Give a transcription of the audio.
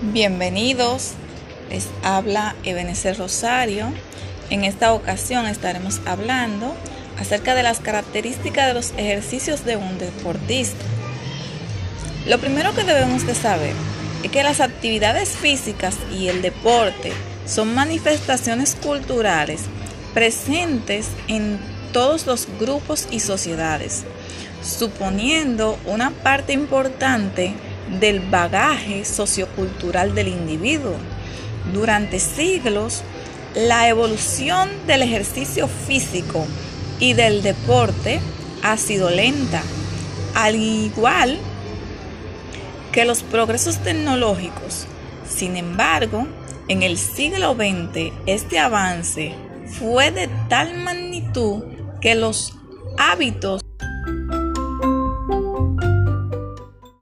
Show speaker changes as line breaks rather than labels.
Bienvenidos, les habla Ebenezer Rosario. En esta ocasión estaremos hablando acerca de las características de los ejercicios de un deportista. Lo primero que debemos de saber es que las actividades físicas y el deporte son manifestaciones culturales presentes en todos los grupos y sociedades, suponiendo una parte importante del bagaje sociocultural del individuo. Durante siglos, la evolución del ejercicio físico y del deporte ha sido lenta, al igual que los progresos tecnológicos. Sin embargo, en el siglo XX este avance fue de tal magnitud que los hábitos